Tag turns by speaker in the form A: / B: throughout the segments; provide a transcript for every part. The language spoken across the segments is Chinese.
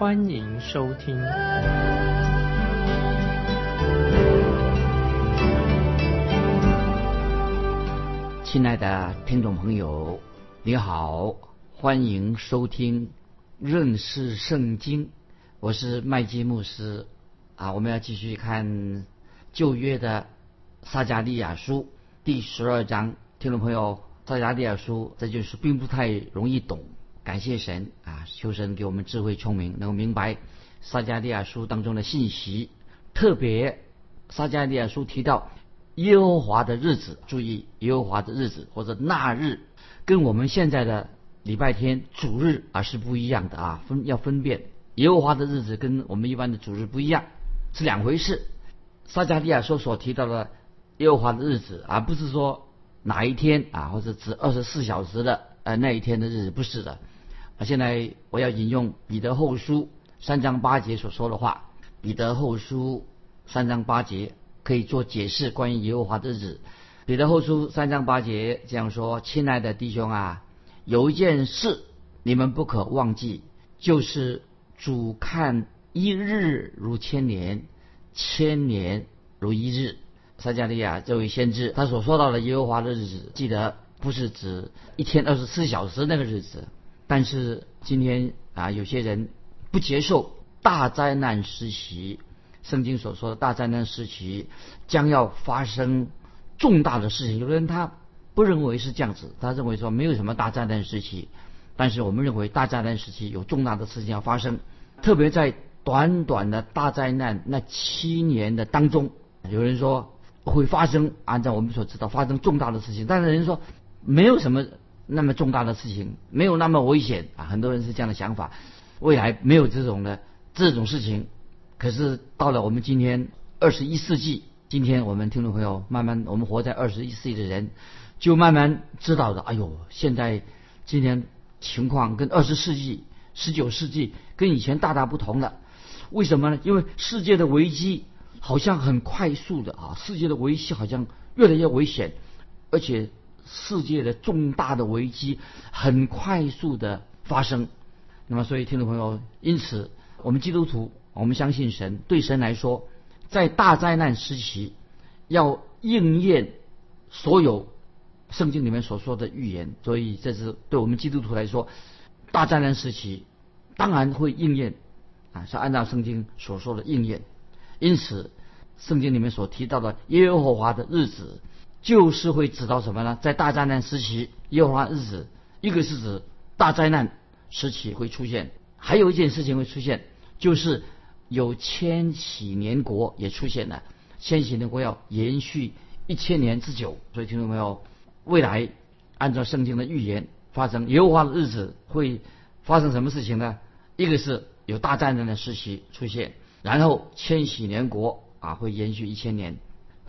A: 欢迎收听。
B: 亲爱的听众朋友，你好，欢迎收听认识圣经。我是麦基牧师啊，我们要继续看旧约的撒加利亚书。第十二章，听众朋友，撒迦利亚书这就是并不太容易懂。感谢神啊，求神给我们智慧聪明，能够明白撒迦利亚书当中的信息。特别撒迦利亚书提到耶和华的日子，注意耶和华的日子或者那日，跟我们现在的礼拜天主日啊是不一样的啊，分要分辨耶和华的日子跟我们一般的主日不一样，是两回事。撒迦利亚书所提到的。耶和华的日子，而不是说哪一天啊，或者指二十四小时的呃那一天的日子，不是的。啊，现在我要引用彼得后书三章八节所说的话。彼得后书三章八节可以做解释关于耶和华的日子。彼得后书三章八节这样说：“亲爱的弟兄啊，有一件事你们不可忘记，就是主看一日如千年，千年如一日。”撒加利亚这位先知，他所说到的耶和华的日子，记得不是指一天二十四小时那个日子。但是今天啊，有些人不接受大灾难时期，圣经所说的大灾难时期将要发生重大的事情。有的人他不认为是这样子，他认为说没有什么大灾难时期。但是我们认为大灾难时期有重大的事情要发生，特别在短短的大灾难那七年的当中，有人说。会发生，按照我们所知道，发生重大的事情。但是人说没有什么那么重大的事情，没有那么危险啊。很多人是这样的想法，未来没有这种的这种事情。可是到了我们今天二十一世纪，今天我们听众朋友慢慢，我们活在二十一世纪的人，就慢慢知道的。哎呦，现在今天情况跟二十世纪、十九世纪跟以前大大不同了。为什么呢？因为世界的危机。好像很快速的啊，世界的危机好像越来越危险，而且世界的重大的危机很快速的发生。那么，所以听众朋友，因此我们基督徒，我们相信神，对神来说，在大灾难时期要应验所有圣经里面所说的预言。所以，这是对我们基督徒来说，大灾难时期当然会应验啊，是按照圣经所说的应验。因此，圣经里面所提到的耶和华的日子，就是会指到什么呢？在大灾难时期，耶和华日子，一个是指大灾难时期会出现，还有一件事情会出现，就是有千禧年国也出现了。千禧年国要延续一千年之久，所以听众朋友，未来按照圣经的预言发生耶和华的日子会发生什么事情呢？一个是有大灾难的时期出现。然后千禧年国啊会延续一千年，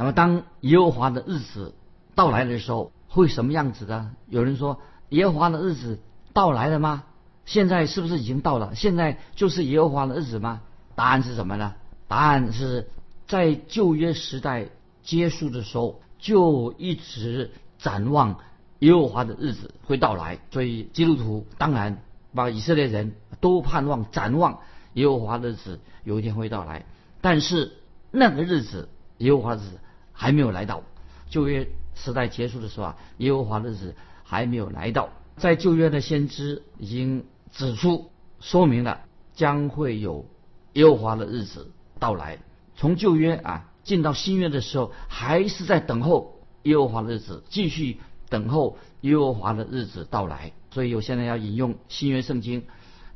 B: 那么当耶和华的日子到来的时候，会什么样子的？有人说耶和华的日子到来了吗？现在是不是已经到了？现在就是耶和华的日子吗？答案是什么呢？答案是在旧约时代结束的时候，就一直展望耶和华的日子会到来。所以基督徒当然把以色列人都盼望展望。耶和华的日子有一天会到来，但是那个日子耶和华的日子还没有来到。旧约时代结束的时候啊，耶和华的日子还没有来到。在旧约的先知已经指出说明了将会有耶和华的日子到来。从旧约啊进到新约的时候，还是在等候耶和华的日子，继续等候耶和华的日子到来。所以我现在要引用新约圣经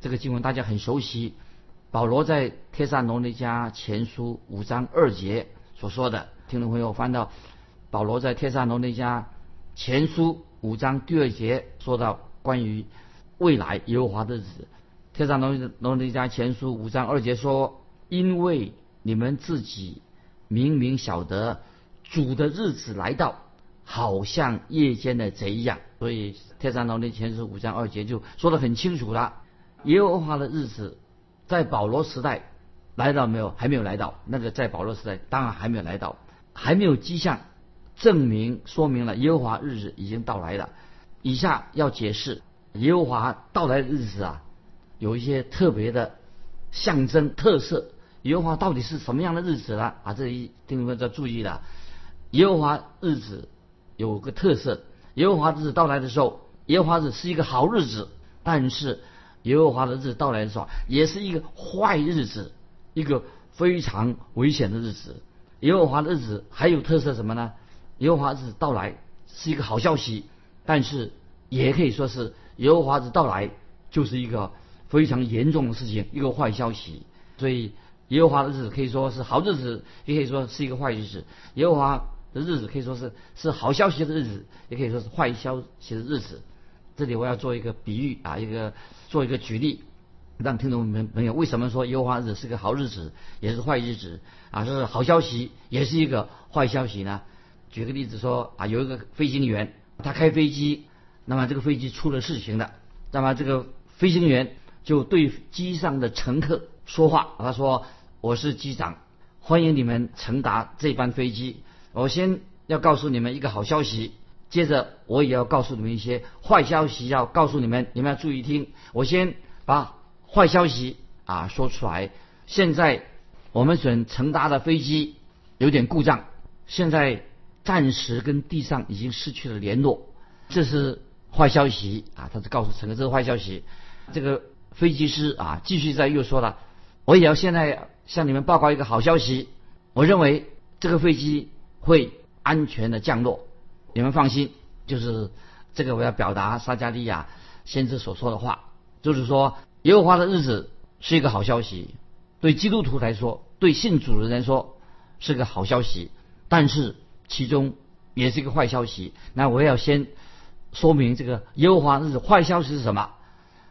B: 这个经文，大家很熟悉。保罗在帖撒罗尼迦前书五章二节所说的，听众朋友翻到保罗在帖撒罗尼迦前书五章第二节说到关于未来耶和华的日子。帖撒罗罗尼迦前书五章二节说：“因为你们自己明明晓得主的日子来到，好像夜间的贼一样。所以《天上罗尼前书五章二节就说得很清楚了。耶和华的日子在保罗时代来到没有？还没有来到。那个在保罗时代当然还没有来到，还没有迹象证明说明了耶和华日子已经到来了。以下要解释耶和华到来的日子啊，有一些特别的象征特色。耶和华到底是什么样的日子呢？啊，这里听众要注意了。耶和华日子有个特色，耶和华日子到来的时候，耶和华日是一个好日子，但是耶和华的日子到来的时候，也是一个坏日子，一个非常危险的日子。耶和华的日子还有特色什么呢？耶和华日子到来是一个好消息，但是也可以说是耶和华日子到来就是一个非常严重的事情，一个坏消息。所以。耶和华的日子可以说是好日子，也可以说是一个坏日子。耶和华的日子可以说是是好消息的日子，也可以说是坏消息的日子。这里我要做一个比喻啊，一个做一个举例，让听众们朋友为什么说优化日子是个好日子，也是坏日子啊？是好消息，也是一个坏消息呢？举个例子说啊，有一个飞行员，他开飞机，那么这个飞机出了事情了，那么这个飞行员就对机上的乘客说话，他说。我是机长，欢迎你们乘搭这班飞机。我先要告诉你们一个好消息，接着我也要告诉你们一些坏消息，要告诉你们，你们要注意听。我先把坏消息啊说出来。现在我们所乘搭的飞机有点故障，现在暂时跟地上已经失去了联络，这是坏消息啊。他是告诉乘客这是坏消息。这个飞机师啊继续在又说了，我也要现在。向你们报告一个好消息，我认为这个飞机会安全的降落，你们放心。就是这个我要表达撒加利亚先知所说的话，就是说耶和华的日子是一个好消息，对基督徒来说，对信主的人说是个好消息，但是其中也是一个坏消息。那我要先说明这个耶和华日子坏消息是什么？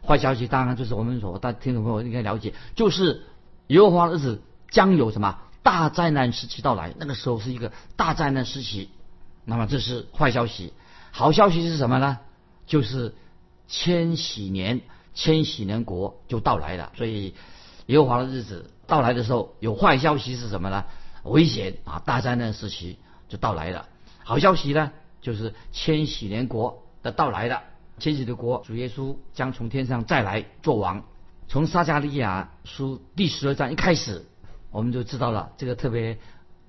B: 坏消息当然就是我们所大听众朋友应该了解，就是。耶和华日子将有什么大灾难时期到来？那个时候是一个大灾难时期。那么这是坏消息。好消息是什么呢？就是千禧年，千禧年国就到来了。所以耶和华的日子到来的时候，有坏消息是什么呢？危险啊！大灾难时期就到来了。好消息呢，就是千禧年国的到来了。千禧的国，主耶稣将从天上再来做王。从撒加利亚书第十二章一开始，我们就知道了这个特别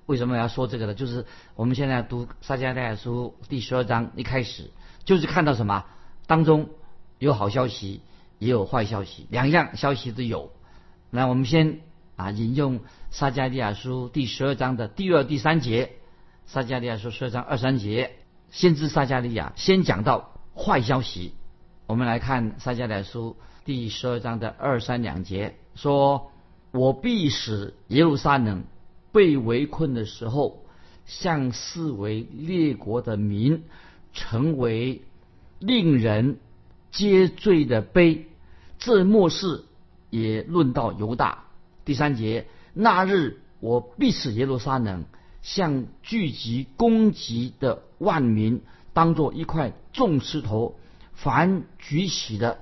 B: 为什么要说这个呢？就是我们现在读撒加利亚书第十二章一开始，就是看到什么当中有好消息，也有坏消息，两样消息都有。那我们先啊引用撒加利亚书第十二章的第二、第三节。撒加利亚书十二章二三节，先知撒加利亚先讲到坏消息。我们来看撒加利亚书。第十二章的二三两节说：“我必使耶路撒冷被围困的时候，向四围列国的民成为令人皆醉的碑。这末世也论到犹大。”第三节：“那日我必使耶路撒冷向聚集攻击的万民，当作一块重石头，凡举起的。”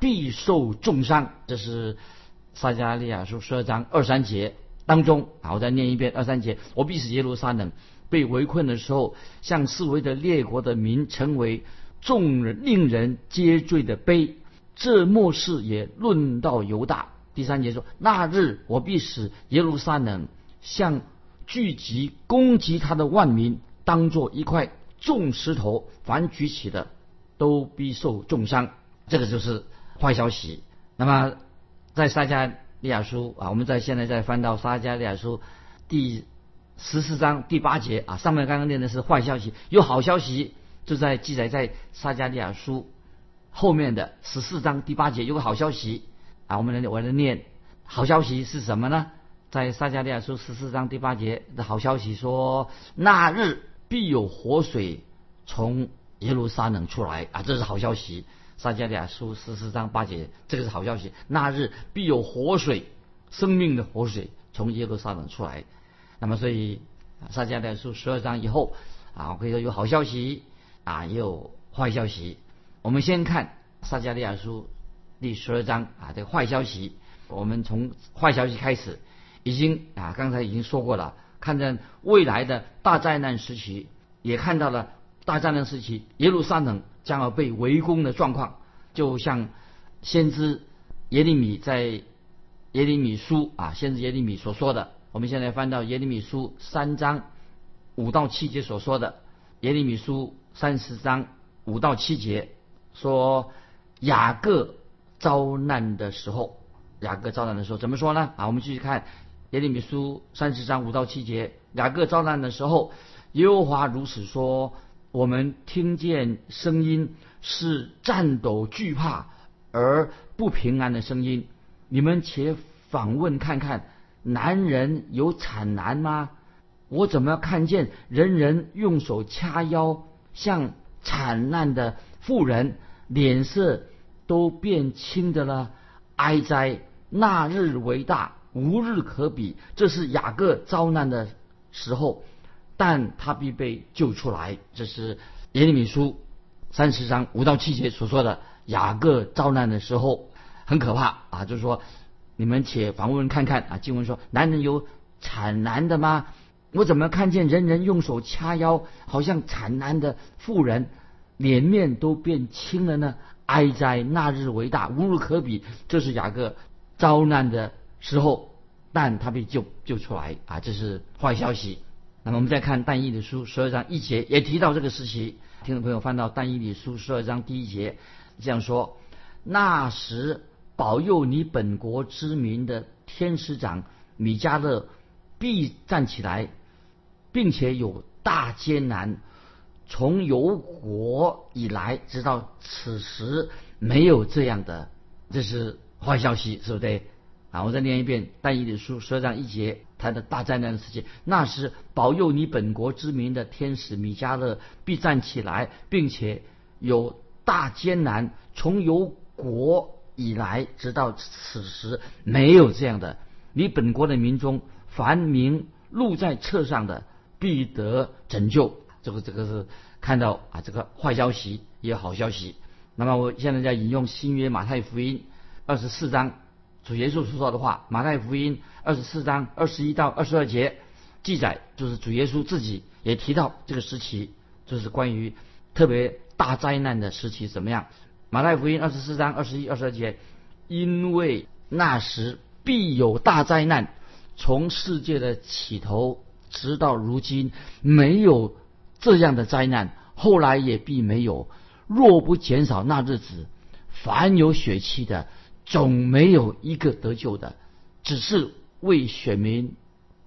B: 必受重伤，这是撒加利亚书十二章二三节当中。好，我再念一遍二三节：我必使耶路撒冷被围困的时候，向四围的列国的民成为众人令人皆醉的悲。这末世也论到犹大。第三节说：那日我必使耶路撒冷向聚集攻击他的万民，当作一块重石头，凡举起的都必受重伤。这个就是。坏消息。那么，在撒加利亚书啊，我们在现在在翻到撒加利亚书第十四章第八节啊，上面刚刚念的是坏消息，有好消息就在记载在撒加利亚书后面的十四章第八节有个好消息啊，我们来我来念好消息是什么呢？在撒加利亚书十四章第八节的好消息说，那日必有活水从耶路撒冷出来啊，这是好消息。撒迦利亚书十四章八节，这个是好消息。那日必有活水生命的活水从耶路撒冷出来。那么，所以撒迦利亚书十二章以后啊，我可以说有好消息啊，也有坏消息。我们先看撒迦利亚书第十二章啊，这个坏消息。我们从坏消息开始，已经啊，刚才已经说过了，看见未来的大灾难时期，也看到了大灾难时期耶路撒冷将要被围攻的状况，就像先知耶利米在耶利米书啊，先知耶利米所说的。我们现在翻到耶利米书三章五到七节所说的，耶利米书三十章五到七节说雅各遭难的时候。雅各遭难的时候怎么说呢？啊，我们继续看耶利米书三十章五到七节。雅各遭难的时候，耶和华如此说：我们听见声音是颤抖惧怕而不平安的声音。你们且访问看看，男人有产难吗？我怎么看见人人用手掐腰，像惨难的妇人，脸色都变青的了？哀哉！那日为大，无日可比。这是雅各遭难的时候，但他必被救出来。这是耶利米书三十章五到七节所说的雅各遭难的时候，很可怕啊！就是说，你们且访问看看啊。经文说，男人有产难的吗？我怎么看见人人用手掐腰，好像产难的妇人，脸面都变青了呢？哀哉！那日为大，无路可比。这是雅各。遭难的时候，但他被救救出来啊，这是坏消息。那么我们再看但以理书十二章一节，也提到这个时期。听众朋友翻到但以理书十二章第一节，这样说：那时保佑你本国之民的天使长米迦勒必站起来，并且有大艰难，从有国以来直到此时没有这样的，这是。坏消息，是不对？啊，我再念一遍《但以理书》十二章一节，他的大灾难的事情。那时保佑你本国之民的天使米迦勒必站起来，并且有大艰难，从有国以来直到此时没有这样的。你本国的民中，凡名录在册上的，必得拯救。这个这个是看到啊，这个坏消息也有好消息。那么我现在在引用新约马太福音。二十四章主耶稣所说的话，马太福音二十四章二十一到二十二节记载，就是主耶稣自己也提到这个时期，就是关于特别大灾难的时期怎么样？马太福音二十四章二十一、二十二节，因为那时必有大灾难，从世界的起头直到如今没有这样的灾难，后来也必没有。若不减少那日子，凡有血气的。总没有一个得救的，只是为选民，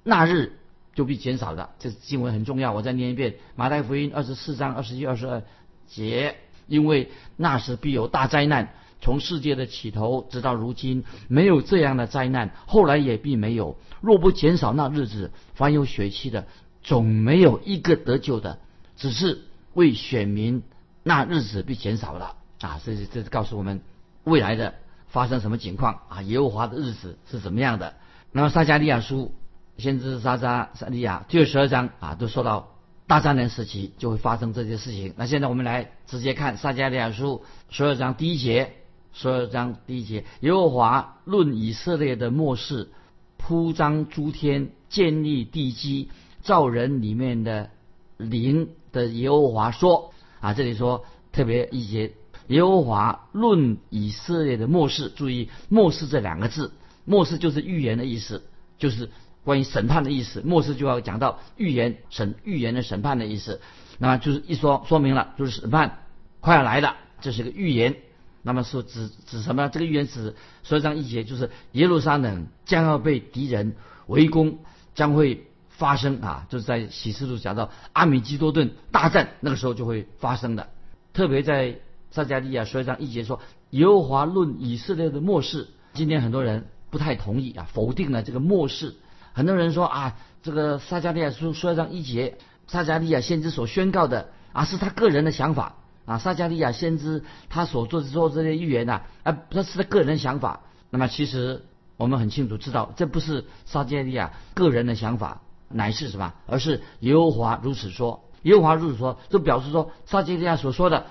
B: 那日就必减少的。这经文很重要，我再念一遍：马太福音二十四章二十一、二十二节。因为那时必有大灾难，从世界的起头直到如今，没有这样的灾难，后来也并没有。若不减少那日子，凡有血气的，总没有一个得救的，只是为选民，那日子被减少了。啊，这是这是告诉我们未来的。发生什么情况啊？耶和华的日子是怎么样的？那么撒加利亚书，先知撒加撒利亚第二十二章啊，都说到大灾难时期就会发生这些事情。那现在我们来直接看撒加利亚书十二章第一节，十二章第一节，耶和华论以色列的末世，铺张诸天，建立地基，造人里面的灵的耶和华说啊，这里说特别一节。耶和华论以色列的末世，注意“末世”这两个字，“末世”就是预言的意思，就是关于审判的意思。末世就要讲到预言审预言的审判的意思，那么就是一说说明了，就是审判快要来了，这是个预言。那么说指指什么？这个预言指十二章一节，就是耶路撒冷将要被敌人围攻，将会发生啊，就是在启示录讲到阿米基多顿大战那个时候就会发生的，特别在。撒加利亚书上一节说：“耶和华论以色列的末世。”今天很多人不太同意啊，否定了这个末世。很多人说啊，这个撒加利亚书说上一节，撒加利亚先知所宣告的啊，是他个人的想法啊。撒加利亚先知他所做做这些预言呐，啊，这是他个人想法。那么其实我们很清楚知道，这不是撒迦利亚个人的想法，乃是什么？而是耶和华如此说。耶和华如此说，就表示说撒迦利亚所说的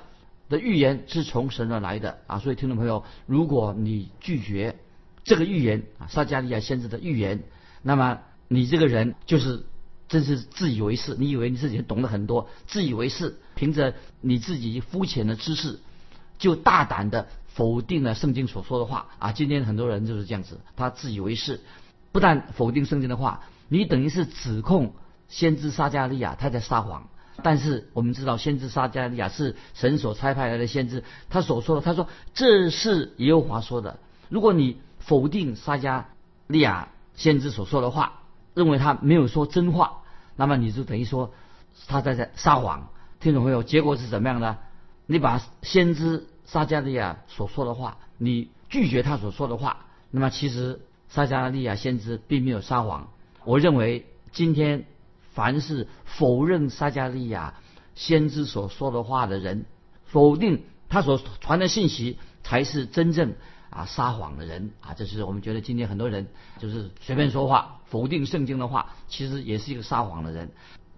B: 的预言是从神而来的啊。所以听众朋友，如果你拒绝这个预言啊，撒迦利亚先知的预言，那么你这个人就是真是自以为是，你以为你自己懂得很多，自以为是，凭着你自己肤浅的知识，就大胆的否定了圣经所说的话啊。今天很多人就是这样子，他自以为是，不但否定圣经的话，你等于是指控先知撒迦利亚他在撒谎。但是我们知道，先知撒迦利亚是神所差派来的先知，他所说的，他说这是耶和华说的。如果你否定撒迦利亚先知所说的话，认为他没有说真话，那么你就等于说他在在撒谎。听懂没有？结果是怎么样的？你把先知撒迦利亚所说的话，你拒绝他所说的话，那么其实撒迦利亚先知并没有撒谎。我认为今天。凡是否认撒加利亚先知所说的话的人，否定他所传的信息，才是真正啊撒谎的人啊！这是我们觉得今天很多人就是随便说话，否定圣经的话，其实也是一个撒谎的人。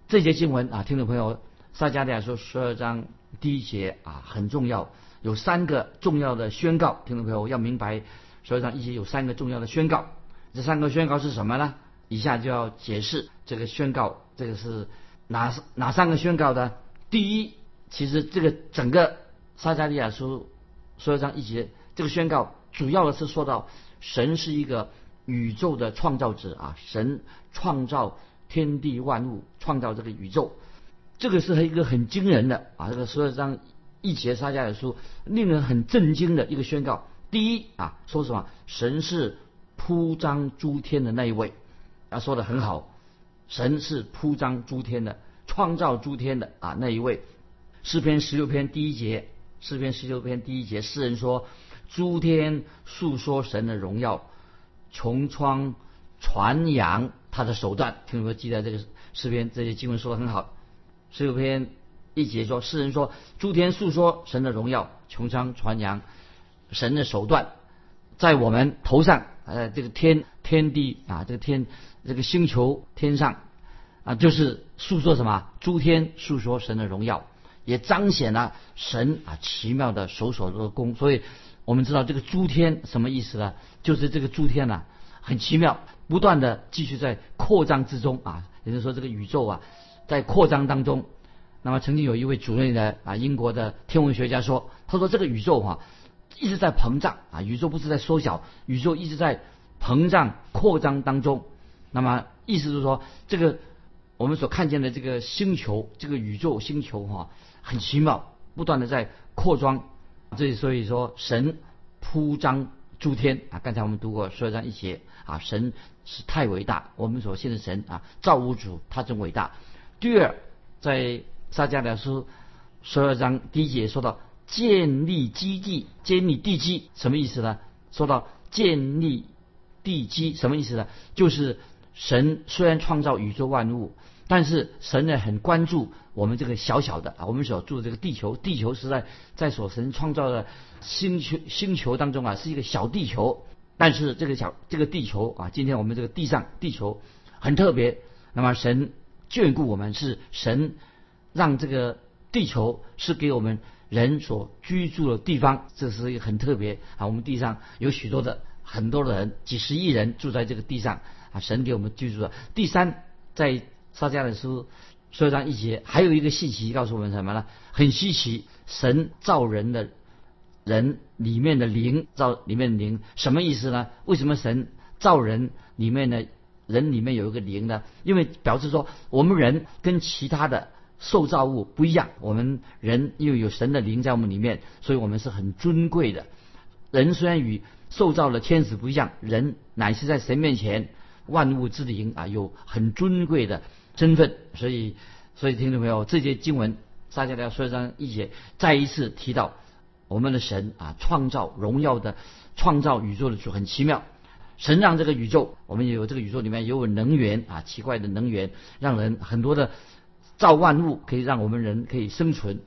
B: 这节经文啊，听众朋友，撒加利亚说十二章第一节啊很重要，有三个重要的宣告。听众朋友要明白，十二章一节有三个重要的宣告。这三个宣告是什么呢？以下就要解释这个宣告，这个是哪哪三个宣告的？第一，其实这个整个撒加利亚书说章一节，这个宣告主要的是说到神是一个宇宙的创造者啊，神创造天地万物，创造这个宇宙，这个是一个很惊人的啊，这个说章一节撒迦利亚书令人很震惊的一个宣告。第一啊，说什么？神是铺张诸天的那一位。他说的很好，神是铺张诸天的，创造诸天的啊那一位。诗篇十六篇第一节，诗篇十六篇第一节，诗人说：诸天诉说神的荣耀，穹苍传扬他的手段。听说记在这个诗篇这些经文说的很好。十六篇一节说，诗人说：诸天诉说神的荣耀，穹苍传扬神的手段，在我们头上，呃，这个天天地啊，这个天。这个星球天上啊，就是诉说什么？诸天诉说神的荣耀，也彰显了神啊奇妙的手所做的功。所以，我们知道这个诸天什么意思呢？就是这个诸天呐，很奇妙，不断的继续在扩张之中啊。也就是说，这个宇宙啊，在扩张当中。那么，曾经有一位主任的啊，英国的天文学家说，他说这个宇宙哈一直在膨胀啊，宇宙不是在缩小，宇宙一直在膨胀扩张当中。那么意思是说，这个我们所看见的这个星球，这个宇宙星球哈，很奇妙，不断的在扩张。这所以说，神铺张诸天啊。刚才我们读过说章一节啊，神是太伟大。我们所信的神啊，造物主他真伟大。第二，在撒迦利亚书十二章第一节说到建立基地，建立地基什么意思呢？说到建立地基什么意思呢？就是。神虽然创造宇宙万物，但是神呢很关注我们这个小小的啊，我们所住的这个地球。地球是在在所神创造的星球星球当中啊，是一个小地球。但是这个小这个地球啊，今天我们这个地上地球很特别。那么神眷顾我们，是神让这个地球是给我们人所居住的地方，这是一个很特别啊。我们地上有许多的很多的人，几十亿人住在这个地上。啊，神给我们居住的。第三，在撒迦的书说章一节，还有一个信息告诉我们什么呢？很稀奇，神造人的人里面的灵，造里面的灵，什么意思呢？为什么神造人里面的人里面有一个灵呢？因为表示说，我们人跟其他的受造物不一样，我们人又有神的灵在我们里面，所以我们是很尊贵的。人虽然与受造的天使不一样，人乃是在神面前。万物之灵啊，有很尊贵的身份，所以，所以听众朋友，这些经文撒迦利亚书章一节再一次提到我们的神啊，创造荣耀的创造宇宙的主很奇妙。神让这个宇宙，我们也有这个宇宙里面也有能源啊，奇怪的能源，让人很多的造万物可以让我们人可以生存。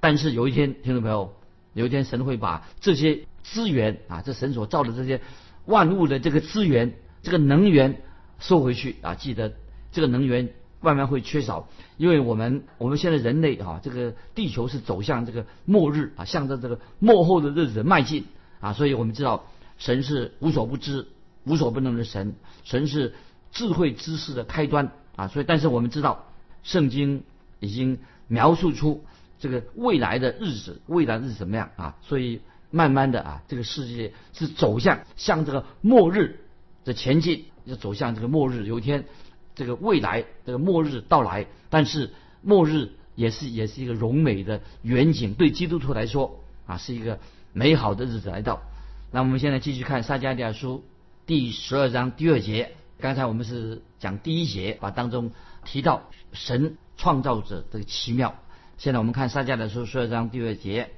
B: 但是有一天，听众朋友，有一天神会把这些资源啊，这神所造的这些。万物的这个资源，这个能源收回去啊！记得这个能源慢慢会缺少，因为我们我们现在人类啊，这个地球是走向这个末日啊，向着这个末后的日子迈进啊，所以我们知道神是无所不知、无所不能的神，神是智慧知识的开端啊！所以，但是我们知道圣经已经描述出这个未来的日子，未来日子怎么样啊？所以。慢慢的啊，这个世界是走向向这个末日的前进，要走向这个末日。有一天，这个未来这个末日到来，但是末日也是也是一个荣美的远景，对基督徒来说啊，是一个美好的日子来到。那我们现在继续看撒迦利亚书第十二章第二节。刚才我们是讲第一节，把当中提到神创造者的奇妙。现在我们看撒迦利亚书十二章第二节。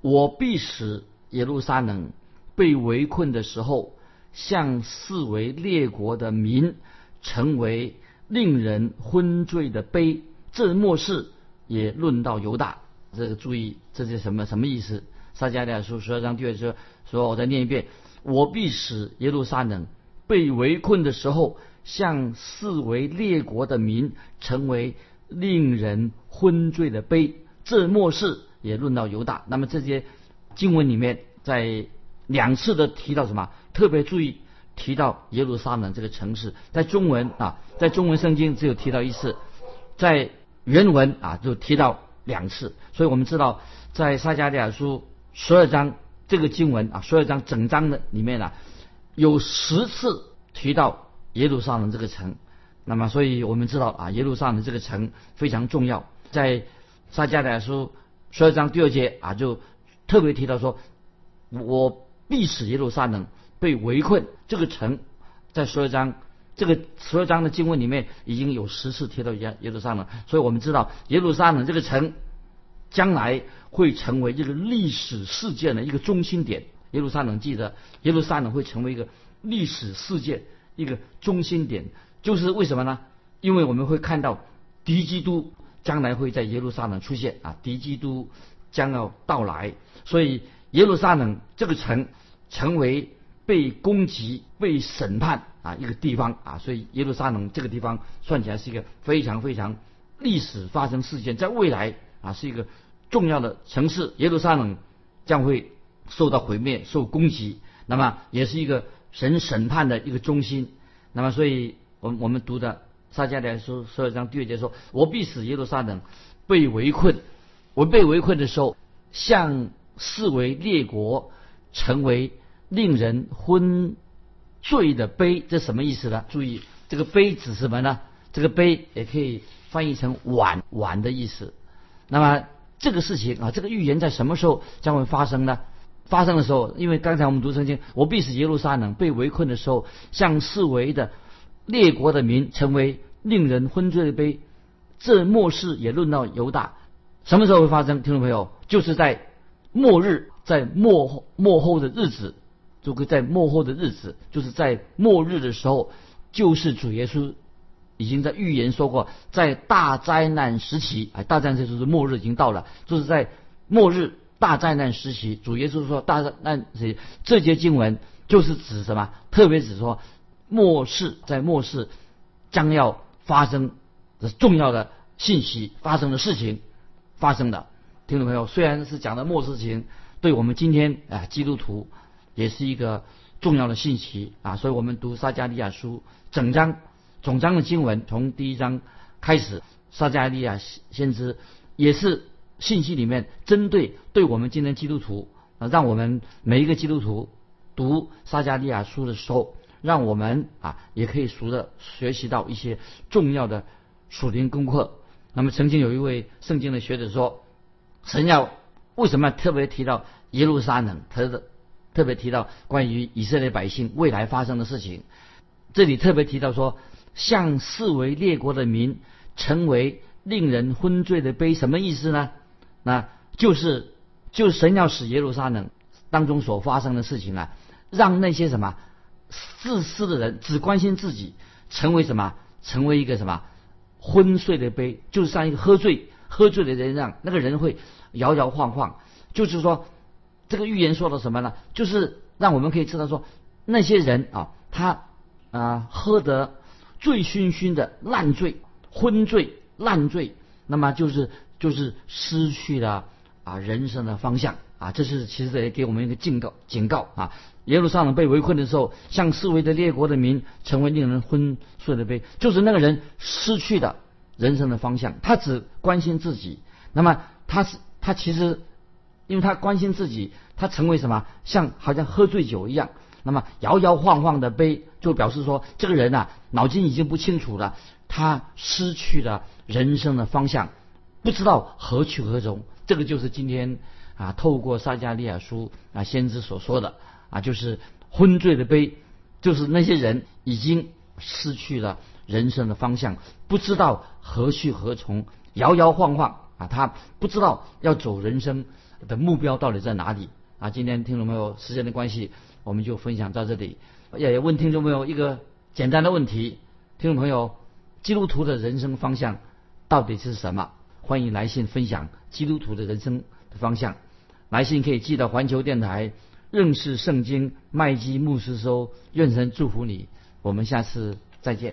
B: 我必使耶路撒冷被围困的时候，向四围列国的民成为令人昏醉的悲。这末世也论到犹大。这个注意，这是什么什么意思？撒迦利亚书十二章第二节说：“我再念一遍：我必使耶路撒冷被围困的时候，向四围列国的民成为令人昏醉的悲。这末世。”也论到犹大，那么这些经文里面在两次的提到什么？特别注意提到耶路撒冷这个城市，在中文啊，在中文圣经只有提到一次，在原文啊就提到两次，所以我们知道在撒迦利亚书十二章这个经文啊，十二章整章的里面啊，有十次提到耶路撒冷这个城，那么所以我们知道啊，耶路撒冷这个城非常重要，在撒迦利亚书。十二章第二节啊，就特别提到说，我必使耶路撒冷被围困。这个城在十二章这个十二章的经文里面已经有十次提到耶耶路撒冷，所以我们知道耶路撒冷这个城将来会成为这个历史事件的一个中心点。耶路撒冷记得，耶路撒冷会成为一个历史事件一个中心点，就是为什么呢？因为我们会看到敌基督。将来会在耶路撒冷出现啊，敌基督将要到来，所以耶路撒冷这个城成为被攻击、被审判啊一个地方啊，所以耶路撒冷这个地方算起来是一个非常非常历史发生事件，在未来啊是一个重要的城市，耶路撒冷将会受到毁灭、受攻击，那么也是一个神审判的一个中心，那么所以我我们读的。撒迦利亚书十二章第二节说：“我必使耶路撒冷被围困。我被围困的时候，向四围列国成为令人昏醉的杯。这什么意思呢？注意，这个杯指什么呢？这个杯也可以翻译成碗，碗的意思。那么这个事情啊，这个预言在什么时候将会发生呢？发生的时候，因为刚才我们读圣经，我必使耶路撒冷被围困的时候，向四围的。”列国的民成为令人昏醉的杯，这末世也论到犹大，什么时候会发生？听众朋友，就是在末日，在末后末后的日子，这个在末后的日子，就是在末日的时候，就是主耶稣已经在预言说过，在大灾难时期，哎，大灾难就是末日已经到了，就是在末日大灾难时期，主耶稣说大灾难时期，这节经文就是指什么？特别指说。末世在末世将要发生的重要的信息发生的事情发生的，听众朋友，虽然是讲的末世情，对我们今天啊基督徒也是一个重要的信息啊，所以我们读撒加利亚书整章总章的经文，从第一章开始，撒加利亚先知也是信息里面针对对我们今天基督徒啊，让我们每一个基督徒读撒加利亚书的时候。让我们啊也可以熟的学习到一些重要的属灵功课。那么曾经有一位圣经的学者说，神要为什么特别提到耶路撒冷？他的特别提到关于以色列百姓未来发生的事情。这里特别提到说，向四围列国的民成为令人昏醉的杯，什么意思呢？那就是就是神要使耶路撒冷当中所发生的事情啊，让那些什么。自私的人只关心自己，成为什么？成为一个什么？昏睡的杯，就是像一个喝醉、喝醉的人一样，那个人会摇摇晃晃。就是说，这个预言说的什么呢？就是让我们可以知道说，那些人啊，他啊喝得醉醺醺的烂醉、昏醉、烂醉，那么就是就是失去了啊人生的方向啊。这是其实也给我们一个警告警告啊。耶路撒冷被围困的时候，向四围的列国的民成为令人昏睡的杯，就是那个人失去了人生的方向，他只关心自己。那么他是他其实，因为他关心自己，他成为什么？像好像喝醉酒一样，那么摇摇晃晃的杯，就表示说这个人呐，脑筋已经不清楚了，他失去了人生的方向，不知道何去何从。这个就是今天啊，透过撒加利亚书啊先知所说的。啊，就是昏醉的杯，就是那些人已经失去了人生的方向，不知道何去何从，摇摇晃晃啊，他不知道要走人生的目标到底在哪里啊。今天听众朋友，时间的关系，我们就分享到这里。也问听众朋友一个简单的问题：听众朋友，基督徒的人生方向到底是什么？欢迎来信分享基督徒的人生的方向。来信可以寄到环球电台。认识圣经，麦基牧师说：“愿神祝福你。我们下次再见。”